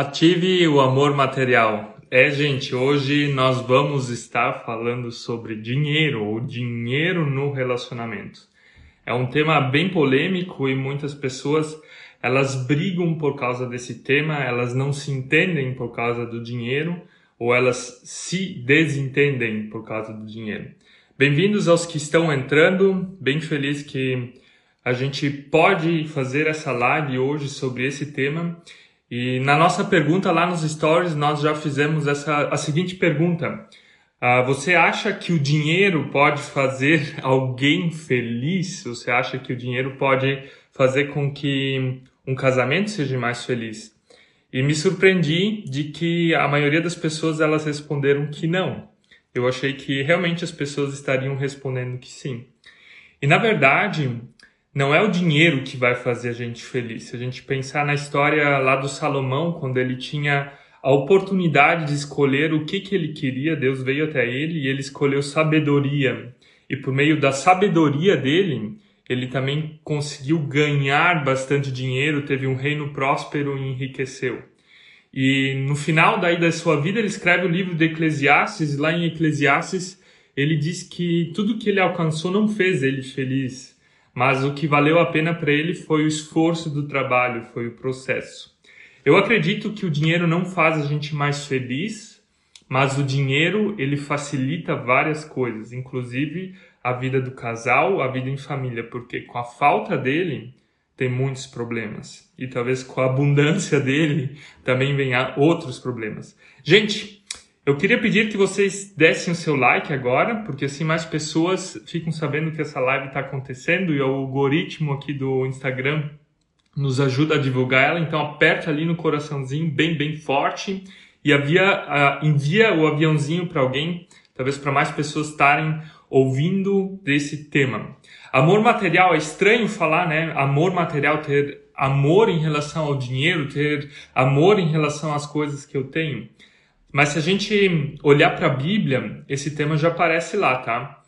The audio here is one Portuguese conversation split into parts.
Ative o amor material. É, gente, hoje nós vamos estar falando sobre dinheiro ou dinheiro no relacionamento. É um tema bem polêmico e muitas pessoas elas brigam por causa desse tema, elas não se entendem por causa do dinheiro ou elas se desentendem por causa do dinheiro. Bem-vindos aos que estão entrando, bem feliz que a gente pode fazer essa live hoje sobre esse tema e na nossa pergunta lá nos stories, nós já fizemos essa, a seguinte pergunta. Uh, você acha que o dinheiro pode fazer alguém feliz? Você acha que o dinheiro pode fazer com que um casamento seja mais feliz? E me surpreendi de que a maioria das pessoas elas responderam que não. Eu achei que realmente as pessoas estariam respondendo que sim. E na verdade, não é o dinheiro que vai fazer a gente feliz. Se a gente pensar na história lá do Salomão, quando ele tinha a oportunidade de escolher o que, que ele queria, Deus veio até ele e ele escolheu sabedoria. E por meio da sabedoria dele, ele também conseguiu ganhar bastante dinheiro, teve um reino próspero e enriqueceu. E no final daí da sua vida, ele escreve o livro de Eclesiastes, lá em Eclesiastes, ele diz que tudo que ele alcançou não fez ele feliz mas o que valeu a pena para ele foi o esforço do trabalho, foi o processo. Eu acredito que o dinheiro não faz a gente mais feliz, mas o dinheiro ele facilita várias coisas, inclusive a vida do casal, a vida em família, porque com a falta dele tem muitos problemas e talvez com a abundância dele também venha outros problemas. Gente, eu queria pedir que vocês dessem o seu like agora, porque assim mais pessoas ficam sabendo que essa live está acontecendo e o algoritmo aqui do Instagram nos ajuda a divulgar ela. Então aperta ali no coraçãozinho bem bem forte e havia, uh, envia o aviãozinho para alguém, talvez para mais pessoas estarem ouvindo desse tema. Amor material é estranho falar, né? Amor material ter amor em relação ao dinheiro, ter amor em relação às coisas que eu tenho. Mas se a gente olhar para a Bíblia, esse tema já aparece lá, tá?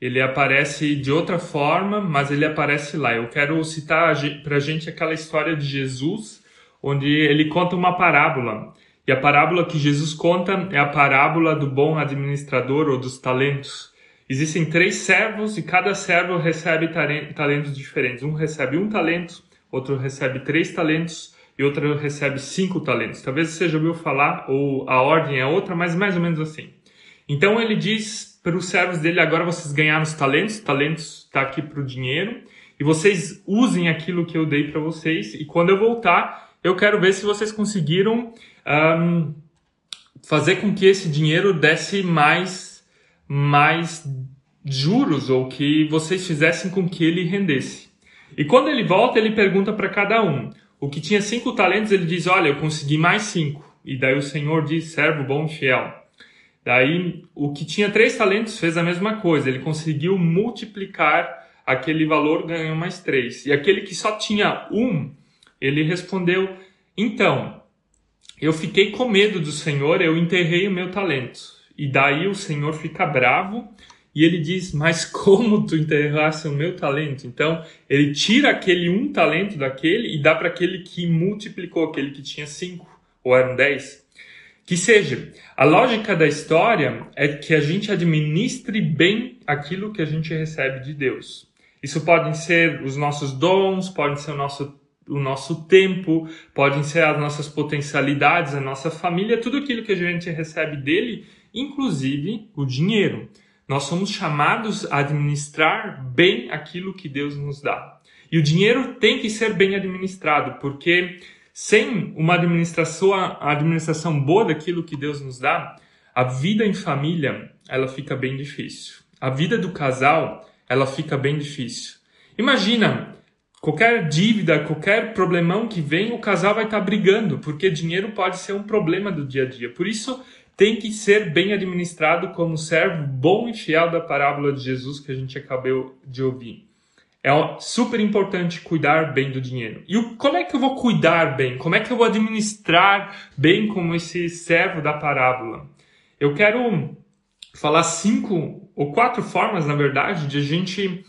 Ele aparece de outra forma, mas ele aparece lá. Eu quero citar para a gente aquela história de Jesus, onde ele conta uma parábola. E a parábola que Jesus conta é a parábola do bom administrador ou dos talentos. Existem três servos e cada servo recebe talentos diferentes. Um recebe um talento, outro recebe três talentos e outra recebe cinco talentos. Talvez você já ouviu falar, ou a ordem é outra, mas mais ou menos assim. Então ele diz para os servos dele: agora vocês ganharam os talentos, talentos está aqui para o dinheiro, e vocês usem aquilo que eu dei para vocês, e quando eu voltar, eu quero ver se vocês conseguiram um, fazer com que esse dinheiro desse mais, mais juros, ou que vocês fizessem com que ele rendesse. E quando ele volta, ele pergunta para cada um: o que tinha cinco talentos, ele diz: Olha, eu consegui mais cinco. E daí o Senhor diz: Servo bom e fiel. Daí o que tinha três talentos fez a mesma coisa, ele conseguiu multiplicar aquele valor, ganhou mais três. E aquele que só tinha um, ele respondeu: Então, eu fiquei com medo do Senhor, eu enterrei o meu talento. E daí o Senhor fica bravo e ele diz: Mas como tu enterrasse o meu talento? Então, ele tira aquele um talento daquele e dá para aquele que multiplicou, aquele que tinha cinco, ou eram dez. Que seja, a lógica da história é que a gente administre bem aquilo que a gente recebe de Deus. Isso podem ser os nossos dons, pode ser o nosso, o nosso tempo, podem ser as nossas potencialidades, a nossa família, tudo aquilo que a gente recebe dele, inclusive o dinheiro. Nós somos chamados a administrar bem aquilo que Deus nos dá. E o dinheiro tem que ser bem administrado, porque sem uma administração, administração boa daquilo que Deus nos dá, a vida em família ela fica bem difícil. A vida do casal ela fica bem difícil. Imagina qualquer dívida, qualquer problemão que vem, o casal vai estar brigando, porque dinheiro pode ser um problema do dia a dia. Por isso tem que ser bem administrado como servo bom e fiel da parábola de Jesus que a gente acabou de ouvir. É super importante cuidar bem do dinheiro. E como é que eu vou cuidar bem? Como é que eu vou administrar bem como esse servo da parábola? Eu quero falar cinco ou quatro formas, na verdade, de a gente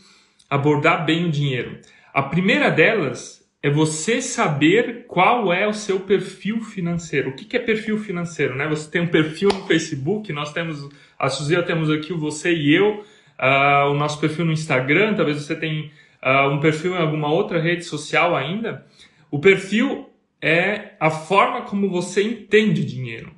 abordar bem o dinheiro. A primeira delas é você saber qual é o seu perfil financeiro. O que, é perfil financeiro? Né? Você tem um perfil no Facebook, nós temos, a Suzy, temos aqui o você e eu, uh, o nosso perfil no Instagram, talvez você tenha uh, um perfil em alguma outra rede social ainda. O perfil é a forma como você entende dinheiro.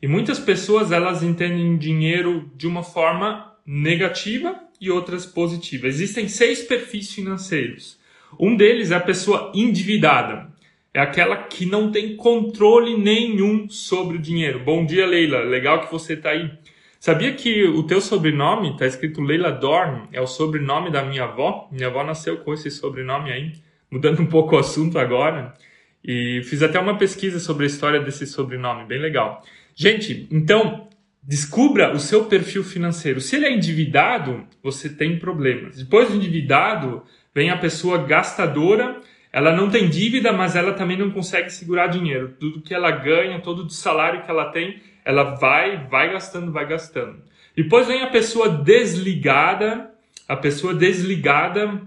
E muitas pessoas elas entendem dinheiro de uma forma negativa e outras positivas. Existem seis perfis financeiros. Um deles é a pessoa endividada. É aquela que não tem controle nenhum sobre o dinheiro. Bom dia, Leila. Legal que você está aí. Sabia que o teu sobrenome está escrito Leila Dorn? É o sobrenome da minha avó. Minha avó nasceu com esse sobrenome aí. Mudando um pouco o assunto agora. E fiz até uma pesquisa sobre a história desse sobrenome, bem legal. Gente, então descubra o seu perfil financeiro. Se ele é endividado, você tem problemas. Depois do endividado, vem a pessoa gastadora. Ela não tem dívida, mas ela também não consegue segurar dinheiro. Tudo que ela ganha, todo o salário que ela tem, ela vai, vai gastando, vai gastando. Depois vem a pessoa desligada. A pessoa desligada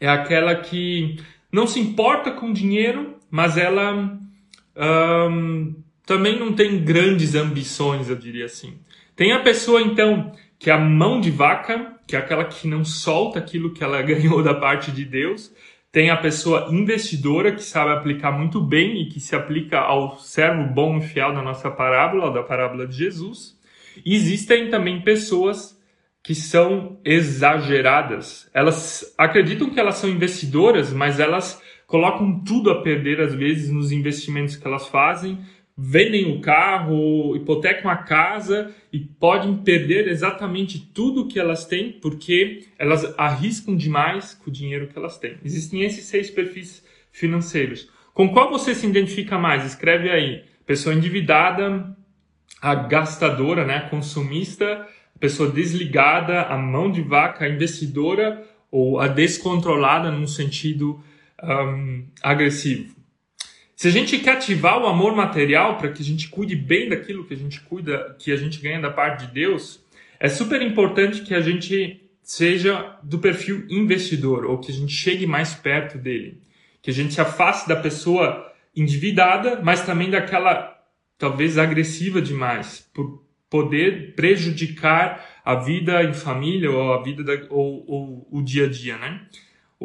é aquela que não se importa com dinheiro, mas ela também não tem grandes ambições, eu diria assim. Tem a pessoa, então, que é a mão de vaca, que é aquela que não solta aquilo que ela ganhou da parte de Deus. Tem a pessoa investidora, que sabe aplicar muito bem e que se aplica ao servo bom e fiel da nossa parábola, da parábola de Jesus. E existem também pessoas que são exageradas. Elas acreditam que elas são investidoras, mas elas colocam tudo a perder às vezes nos investimentos que elas fazem, vendem o carro, hipotecam a casa e podem perder exatamente tudo que elas têm porque elas arriscam demais com o dinheiro que elas têm. Existem esses seis perfis financeiros. Com qual você se identifica mais? Escreve aí. Pessoa endividada, a gastadora, né, consumista, pessoa desligada, a mão de vaca, a investidora ou a descontrolada num sentido um, agressivo. Se a gente quer ativar o amor material para que a gente cuide bem daquilo que a gente cuida, que a gente ganha da parte de Deus, é super importante que a gente seja do perfil investidor ou que a gente chegue mais perto dele, que a gente se afaste da pessoa endividada, mas também daquela talvez agressiva demais, por poder prejudicar a vida em família ou a vida da, ou, ou o dia a dia, né?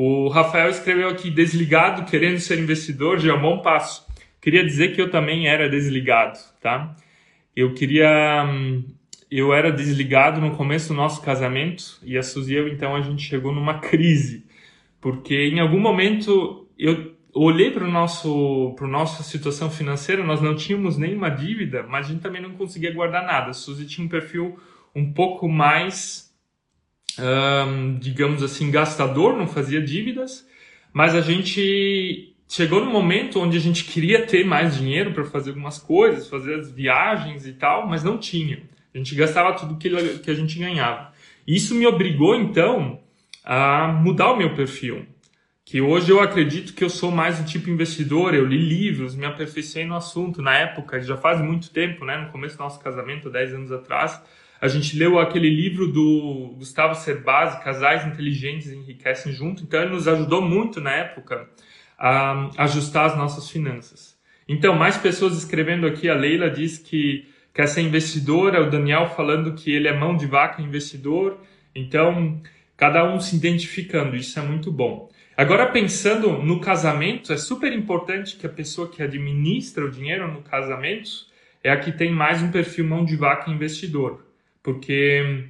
O Rafael escreveu aqui, desligado, querendo ser investidor, já é um bom passo. Queria dizer que eu também era desligado, tá? Eu queria... Hum, eu era desligado no começo do nosso casamento e a Suzy e eu, então, a gente chegou numa crise. Porque em algum momento eu olhei para o nosso para nossa situação financeira, nós não tínhamos nenhuma dívida, mas a gente também não conseguia guardar nada. A Suzy tinha um perfil um pouco mais um, digamos assim, gastador, não fazia dívidas, mas a gente chegou no momento onde a gente queria ter mais dinheiro para fazer algumas coisas, fazer as viagens e tal, mas não tinha. A gente gastava tudo que, que a gente ganhava. Isso me obrigou, então, a mudar o meu perfil. Que hoje eu acredito que eu sou mais um tipo investidor, eu li livros, me aperfeiçoei no assunto. Na época, já faz muito tempo, né? No começo do nosso casamento, 10 anos atrás, a gente leu aquele livro do Gustavo Cerbasi, Casais Inteligentes Enriquecem Junto, então ele nos ajudou muito na época a ajustar as nossas finanças. Então, mais pessoas escrevendo aqui, a Leila diz que quer ser investidora, o Daniel falando que ele é mão de vaca investidor, então cada um se identificando, isso é muito bom. Agora, pensando no casamento, é super importante que a pessoa que administra o dinheiro no casamento é a que tem mais um perfil mão de vaca investidor porque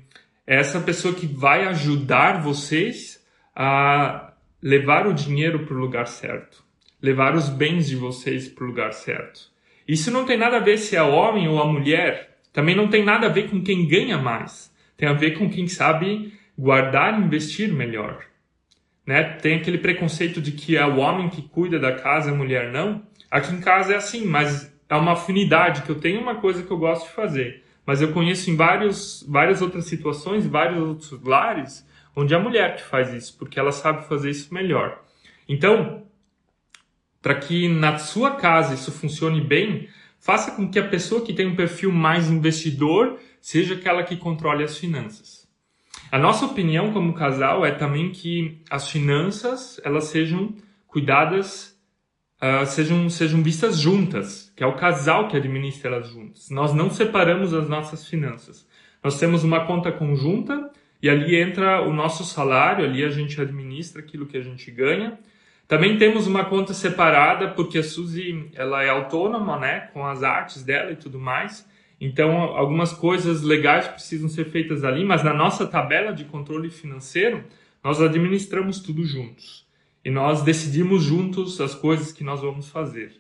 é essa pessoa que vai ajudar vocês a levar o dinheiro para o lugar certo, levar os bens de vocês para o lugar certo. Isso não tem nada a ver se é homem ou a mulher, também não tem nada a ver com quem ganha mais, tem a ver com quem sabe guardar e investir melhor. Né? Tem aquele preconceito de que é o homem que cuida da casa, a mulher não. Aqui em casa é assim, mas é uma afinidade que eu tenho uma coisa que eu gosto de fazer. Mas eu conheço em vários, várias outras situações, vários outros lares, onde é a mulher que faz isso, porque ela sabe fazer isso melhor. Então, para que na sua casa isso funcione bem, faça com que a pessoa que tem um perfil mais investidor seja aquela que controle as finanças. A nossa opinião como casal é também que as finanças elas sejam cuidadas, uh, sejam, sejam vistas juntas, que é o casal que administra elas juntas. Nós não separamos as nossas finanças. Nós temos uma conta conjunta e ali entra o nosso salário, ali a gente administra aquilo que a gente ganha. Também temos uma conta separada porque a Suzy ela é autônoma, né, com as artes dela e tudo mais. Então algumas coisas legais precisam ser feitas ali, mas na nossa tabela de controle financeiro nós administramos tudo juntos e nós decidimos juntos as coisas que nós vamos fazer.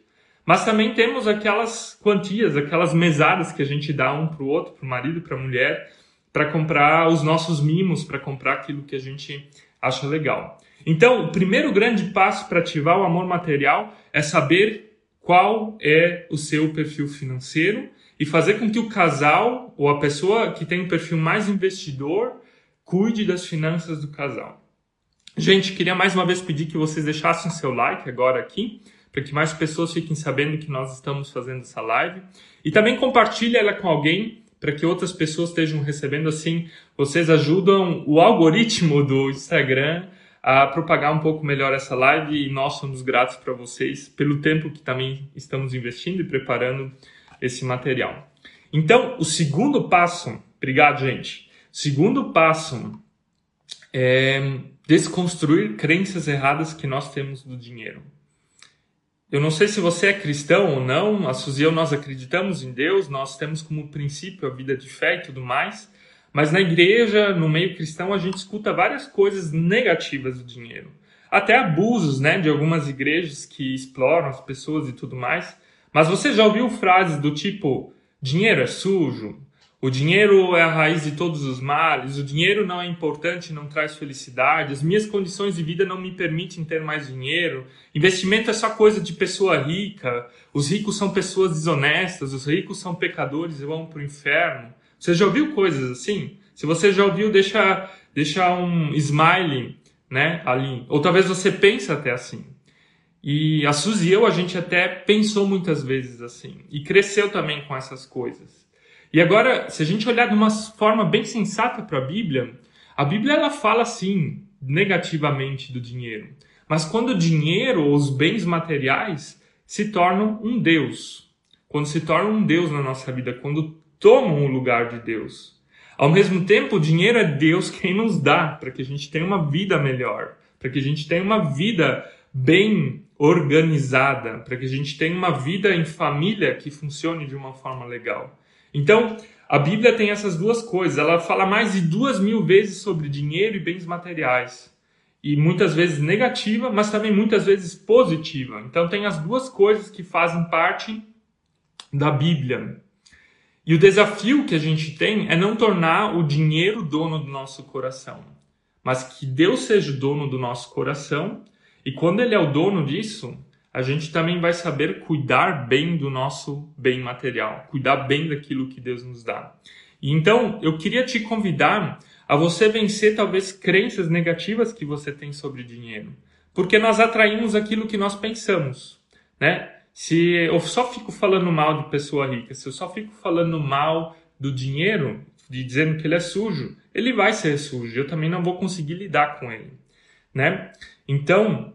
Mas também temos aquelas quantias, aquelas mesadas que a gente dá um para o outro, para o marido, para a mulher, para comprar os nossos mimos, para comprar aquilo que a gente acha legal. Então, o primeiro grande passo para ativar o amor material é saber qual é o seu perfil financeiro e fazer com que o casal ou a pessoa que tem um perfil mais investidor cuide das finanças do casal. Gente, queria mais uma vez pedir que vocês deixassem seu like agora aqui, para que mais pessoas fiquem sabendo que nós estamos fazendo essa live. E também compartilhe ela com alguém, para que outras pessoas estejam recebendo assim. Vocês ajudam o algoritmo do Instagram a propagar um pouco melhor essa live e nós somos gratos para vocês pelo tempo que também estamos investindo e preparando esse material. Então, o segundo passo, obrigado, gente. Segundo passo é desconstruir crenças erradas que nós temos do dinheiro. Eu não sei se você é cristão ou não, a Suzy e nós acreditamos em Deus, nós temos como princípio a vida de fé e tudo mais, mas na igreja, no meio cristão, a gente escuta várias coisas negativas do dinheiro. Até abusos, né, de algumas igrejas que exploram as pessoas e tudo mais. Mas você já ouviu frases do tipo: dinheiro é sujo, o dinheiro é a raiz de todos os males, o dinheiro não é importante, não traz felicidade, as minhas condições de vida não me permitem ter mais dinheiro, investimento é só coisa de pessoa rica, os ricos são pessoas desonestas, os ricos são pecadores e vão para o inferno. Você já ouviu coisas assim? Se você já ouviu, deixa, deixa um smile né, ali. Ou talvez você pense até assim. E a Suzy e eu, a gente até pensou muitas vezes assim. E cresceu também com essas coisas. E agora, se a gente olhar de uma forma bem sensata para a Bíblia, a Bíblia ela fala assim negativamente do dinheiro. Mas quando o dinheiro ou os bens materiais se tornam um Deus, quando se tornam um Deus na nossa vida, quando tomam o lugar de Deus. Ao mesmo tempo, o dinheiro é Deus quem nos dá para que a gente tenha uma vida melhor, para que a gente tenha uma vida bem organizada, para que a gente tenha uma vida em família que funcione de uma forma legal. Então, a Bíblia tem essas duas coisas. Ela fala mais de duas mil vezes sobre dinheiro e bens materiais. E muitas vezes negativa, mas também muitas vezes positiva. Então, tem as duas coisas que fazem parte da Bíblia. E o desafio que a gente tem é não tornar o dinheiro dono do nosso coração, mas que Deus seja o dono do nosso coração. E quando Ele é o dono disso, a gente também vai saber cuidar bem do nosso bem material, cuidar bem daquilo que Deus nos dá. Então, eu queria te convidar a você vencer talvez crenças negativas que você tem sobre dinheiro, porque nós atraímos aquilo que nós pensamos, né? Se eu só fico falando mal de pessoa rica, se eu só fico falando mal do dinheiro, de dizendo que ele é sujo, ele vai ser sujo. Eu também não vou conseguir lidar com ele, né? Então,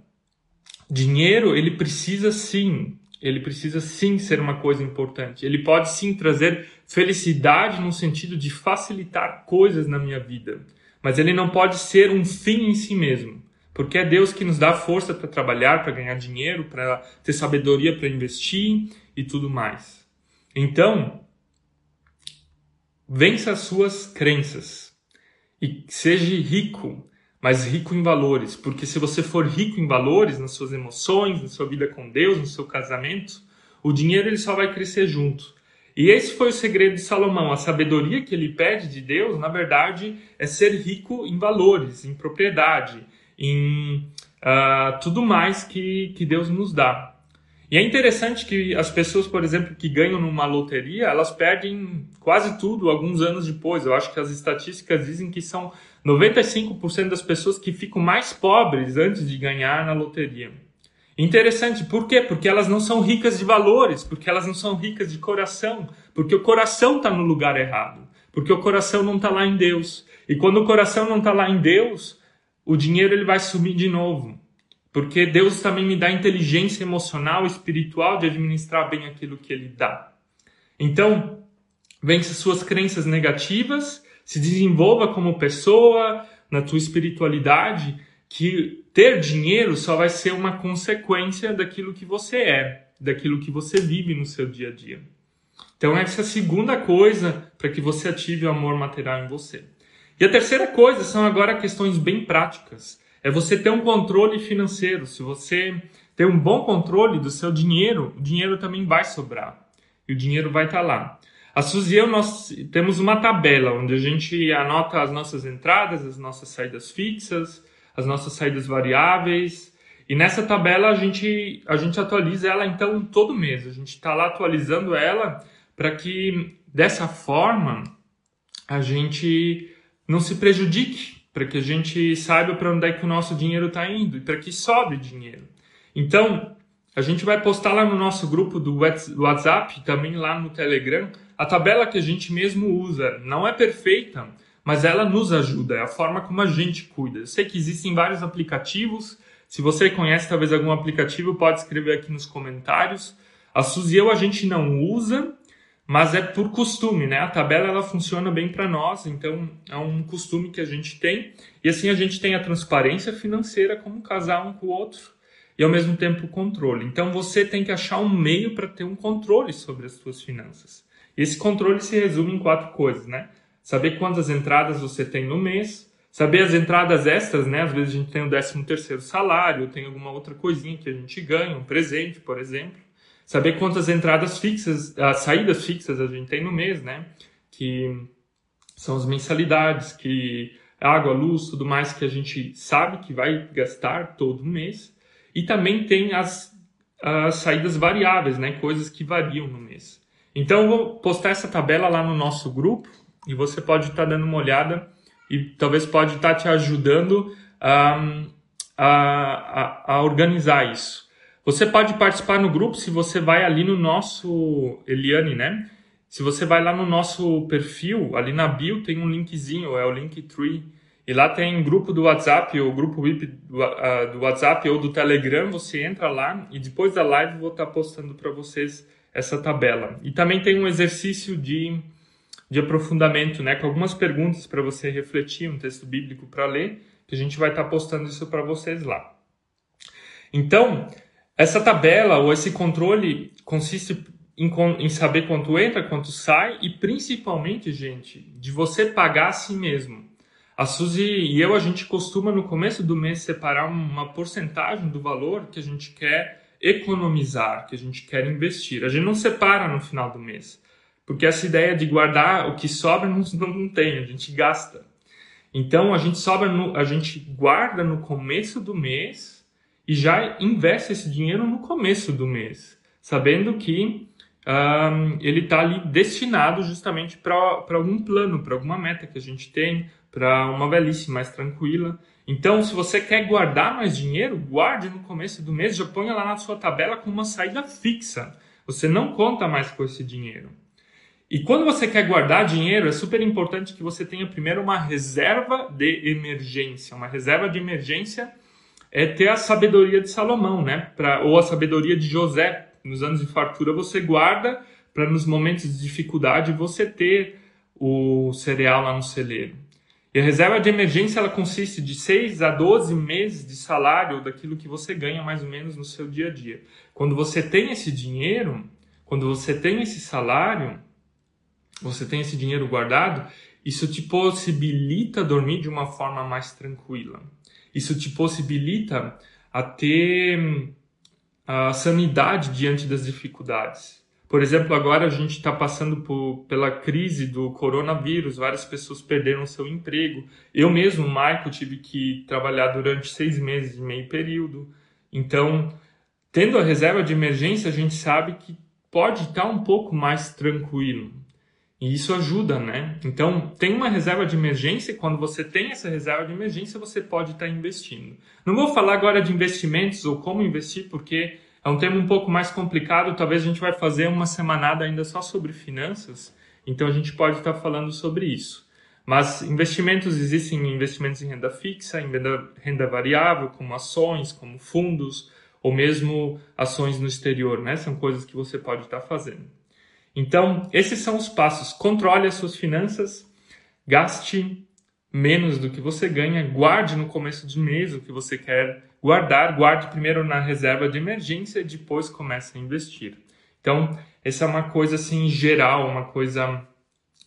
dinheiro, ele precisa sim, ele precisa sim ser uma coisa importante. Ele pode sim trazer felicidade no sentido de facilitar coisas na minha vida, mas ele não pode ser um fim em si mesmo. Porque é Deus que nos dá força para trabalhar, para ganhar dinheiro, para ter sabedoria para investir e tudo mais. Então, vença as suas crenças e seja rico mas rico em valores, porque se você for rico em valores, nas suas emoções, na sua vida com Deus, no seu casamento, o dinheiro ele só vai crescer junto. E esse foi o segredo de Salomão. A sabedoria que ele pede de Deus, na verdade, é ser rico em valores, em propriedade, em uh, tudo mais que, que Deus nos dá. E é interessante que as pessoas, por exemplo, que ganham numa loteria, elas perdem quase tudo alguns anos depois. Eu acho que as estatísticas dizem que são 95% das pessoas que ficam mais pobres antes de ganhar na loteria. Interessante, por quê? Porque elas não são ricas de valores, porque elas não são ricas de coração, porque o coração está no lugar errado, porque o coração não está lá em Deus. E quando o coração não está lá em Deus, o dinheiro ele vai sumir de novo. porque Deus também me dá inteligência emocional, espiritual de administrar bem aquilo que Ele dá. Então, vence suas crenças negativas, se desenvolva como pessoa na tua espiritualidade, que ter dinheiro só vai ser uma consequência daquilo que você é, daquilo que você vive no seu dia a dia. Então, essa é a segunda coisa para que você ative o amor material em você. E a terceira coisa são agora questões bem práticas é você ter um controle financeiro. Se você ter um bom controle do seu dinheiro, o dinheiro também vai sobrar. E o dinheiro vai estar tá lá. A Suzy e eu, nós temos uma tabela onde a gente anota as nossas entradas, as nossas saídas fixas, as nossas saídas variáveis. E nessa tabela a gente, a gente atualiza ela então todo mês. A gente está lá atualizando ela para que dessa forma a gente não se prejudique para que a gente saiba para onde é que o nosso dinheiro está indo e para que sobre dinheiro. Então, a gente vai postar lá no nosso grupo do WhatsApp, também lá no Telegram, a tabela que a gente mesmo usa. Não é perfeita, mas ela nos ajuda, é a forma como a gente cuida. Eu sei que existem vários aplicativos. Se você conhece talvez algum aplicativo, pode escrever aqui nos comentários. A Suzy eu a gente não usa, mas é por costume, né? A tabela ela funciona bem para nós, então é um costume que a gente tem e assim a gente tem a transparência financeira como casar um com o outro e ao mesmo tempo o controle. Então você tem que achar um meio para ter um controle sobre as suas finanças. E esse controle se resume em quatro coisas, né? Saber quantas entradas você tem no mês, saber as entradas extras, né? Às vezes a gente tem o décimo terceiro salário, tem alguma outra coisinha que a gente ganha, um presente, por exemplo saber quantas entradas fixas, as saídas fixas a gente tem no mês, né? Que são as mensalidades, que água, luz, tudo mais que a gente sabe que vai gastar todo mês. E também tem as, as saídas variáveis, né? Coisas que variam no mês. Então eu vou postar essa tabela lá no nosso grupo e você pode estar tá dando uma olhada e talvez pode estar tá te ajudando a, a, a organizar isso. Você pode participar no grupo se você vai ali no nosso Eliane, né? Se você vai lá no nosso perfil, ali na bio tem um linkzinho, é o Linktree. E lá tem grupo do WhatsApp, ou grupo VIP do, uh, do WhatsApp ou do Telegram. Você entra lá e depois da live vou estar postando para vocês essa tabela. E também tem um exercício de, de aprofundamento, né? Com algumas perguntas para você refletir, um texto bíblico para ler, que a gente vai estar postando isso para vocês lá. Então, essa tabela ou esse controle consiste em, em, saber quanto entra, quanto sai e principalmente, gente, de você pagar a si mesmo. A Suzy e eu, a gente costuma no começo do mês separar uma porcentagem do valor que a gente quer economizar, que a gente quer investir. A gente não separa no final do mês, porque essa ideia de guardar o que sobra não, não tem, a gente gasta. Então a gente sobra no, a gente guarda no começo do mês e já investe esse dinheiro no começo do mês, sabendo que um, ele está ali destinado justamente para algum plano, para alguma meta que a gente tem, para uma velhice mais tranquila. Então, se você quer guardar mais dinheiro, guarde no começo do mês, já ponha lá na sua tabela com uma saída fixa. Você não conta mais com esse dinheiro. E quando você quer guardar dinheiro, é super importante que você tenha primeiro uma reserva de emergência. Uma reserva de emergência é ter a sabedoria de Salomão, né? Pra, ou a sabedoria de José. Nos anos de fartura você guarda para nos momentos de dificuldade você ter o cereal lá no celeiro. E a reserva de emergência ela consiste de 6 a 12 meses de salário daquilo que você ganha mais ou menos no seu dia a dia. Quando você tem esse dinheiro, quando você tem esse salário, você tem esse dinheiro guardado, isso te possibilita dormir de uma forma mais tranquila. Isso te possibilita a ter a sanidade diante das dificuldades. Por exemplo, agora a gente está passando por, pela crise do coronavírus, várias pessoas perderam seu emprego. Eu mesmo, Marco, tive que trabalhar durante seis meses de meio período. Então, tendo a reserva de emergência, a gente sabe que pode estar um pouco mais tranquilo. E isso ajuda, né? Então, tem uma reserva de emergência, e quando você tem essa reserva de emergência, você pode estar investindo. Não vou falar agora de investimentos ou como investir, porque é um tema um pouco mais complicado, talvez a gente vai fazer uma semanada ainda só sobre finanças, então a gente pode estar falando sobre isso. Mas investimentos existem investimentos em renda fixa, em renda, renda variável, como ações, como fundos, ou mesmo ações no exterior, né? São coisas que você pode estar fazendo. Então, esses são os passos. Controle as suas finanças, gaste menos do que você ganha, guarde no começo do mês o que você quer guardar, guarde primeiro na reserva de emergência e depois comece a investir. Então, essa é uma coisa assim geral, uma coisa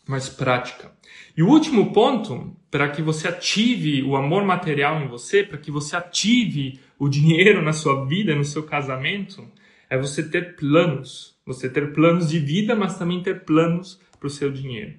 mais prática. E o último ponto, para que você ative o amor material em você, para que você ative o dinheiro na sua vida, no seu casamento, é você ter planos. Você ter planos de vida, mas também ter planos para o seu dinheiro.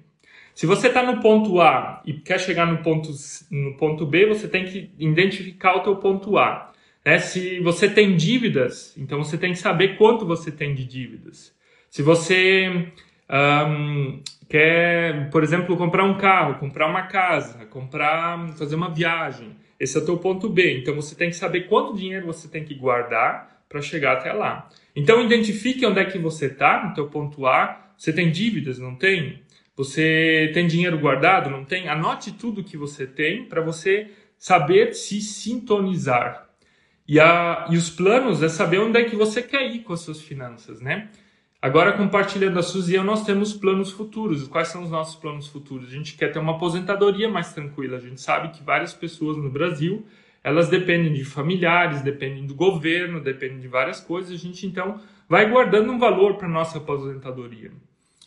Se você está no ponto A e quer chegar no ponto, no ponto B, você tem que identificar o teu ponto A. Né? Se você tem dívidas, então você tem que saber quanto você tem de dívidas. Se você um, quer, por exemplo, comprar um carro, comprar uma casa, comprar, fazer uma viagem, esse é o teu ponto B. Então você tem que saber quanto dinheiro você tem que guardar para chegar até lá. Então identifique onde é que você está no teu ponto A. Você tem dívidas, não tem? Você tem dinheiro guardado, não tem? Anote tudo que você tem para você saber se sintonizar. E, a, e os planos é saber onde é que você quer ir com as suas finanças, né? Agora, compartilhando a Suzy, nós temos planos futuros. Quais são os nossos planos futuros? A gente quer ter uma aposentadoria mais tranquila. A gente sabe que várias pessoas no Brasil, elas dependem de familiares, dependem do governo, dependem de várias coisas. A gente, então, vai guardando um valor para nossa aposentadoria.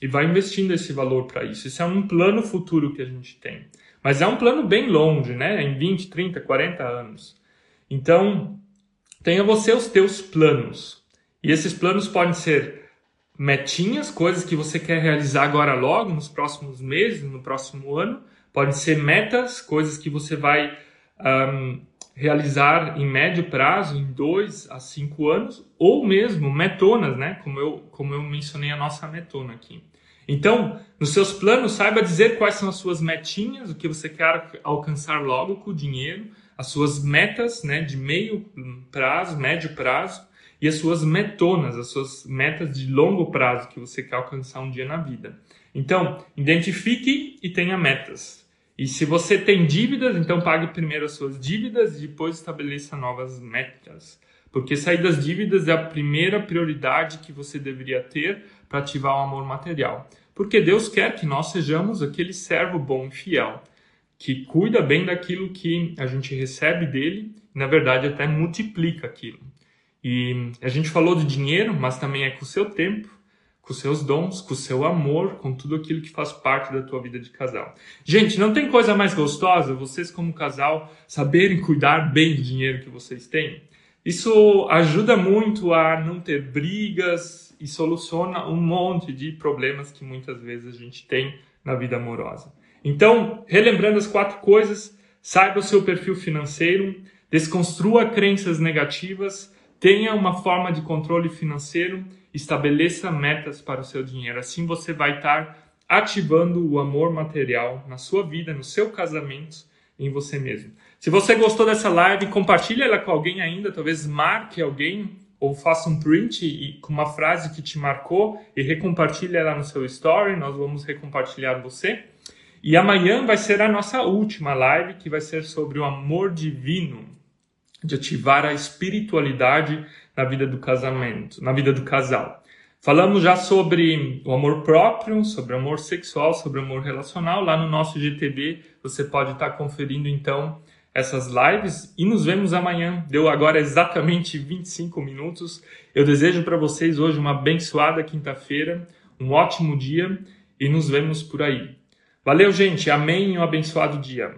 E vai investindo esse valor para isso. Isso é um plano futuro que a gente tem. Mas é um plano bem longe, né? Em 20, 30, 40 anos. Então, tenha você os teus planos. E esses planos podem ser metinhas, coisas que você quer realizar agora logo, nos próximos meses, no próximo ano. Podem ser metas, coisas que você vai um, realizar em médio prazo, em dois a cinco anos, ou mesmo metonas, né? Como eu, como eu mencionei a nossa metona aqui. Então, nos seus planos, saiba dizer quais são as suas metinhas, o que você quer alcançar logo com o dinheiro, as suas metas né, de meio prazo, médio prazo, e as suas metonas, as suas metas de longo prazo que você quer alcançar um dia na vida. Então, identifique e tenha metas. E se você tem dívidas, então pague primeiro as suas dívidas e depois estabeleça novas metas. Porque sair das dívidas é a primeira prioridade que você deveria ter para ativar o amor material. Porque Deus quer que nós sejamos aquele servo bom e fiel, que cuida bem daquilo que a gente recebe dele, e na verdade até multiplica aquilo. E a gente falou de dinheiro, mas também é com o seu tempo, com os seus dons, com o seu amor, com tudo aquilo que faz parte da tua vida de casal. Gente, não tem coisa mais gostosa vocês como casal saberem cuidar bem do dinheiro que vocês têm? Isso ajuda muito a não ter brigas e soluciona um monte de problemas que muitas vezes a gente tem na vida amorosa. Então, relembrando as quatro coisas, saiba o seu perfil financeiro, desconstrua crenças negativas, Tenha uma forma de controle financeiro, estabeleça metas para o seu dinheiro. Assim você vai estar ativando o amor material na sua vida, no seu casamento, em você mesmo. Se você gostou dessa live, compartilhe ela com alguém ainda, talvez marque alguém ou faça um print com uma frase que te marcou e recompartilhe ela no seu story, nós vamos recompartilhar você. E amanhã vai ser a nossa última live, que vai ser sobre o amor divino de ativar a espiritualidade na vida do casamento, na vida do casal. Falamos já sobre o amor próprio, sobre o amor sexual, sobre o amor relacional. Lá no nosso GTB você pode estar conferindo então essas lives e nos vemos amanhã. Deu agora exatamente 25 minutos. Eu desejo para vocês hoje uma abençoada quinta-feira, um ótimo dia e nos vemos por aí. Valeu, gente. Amém um abençoado dia.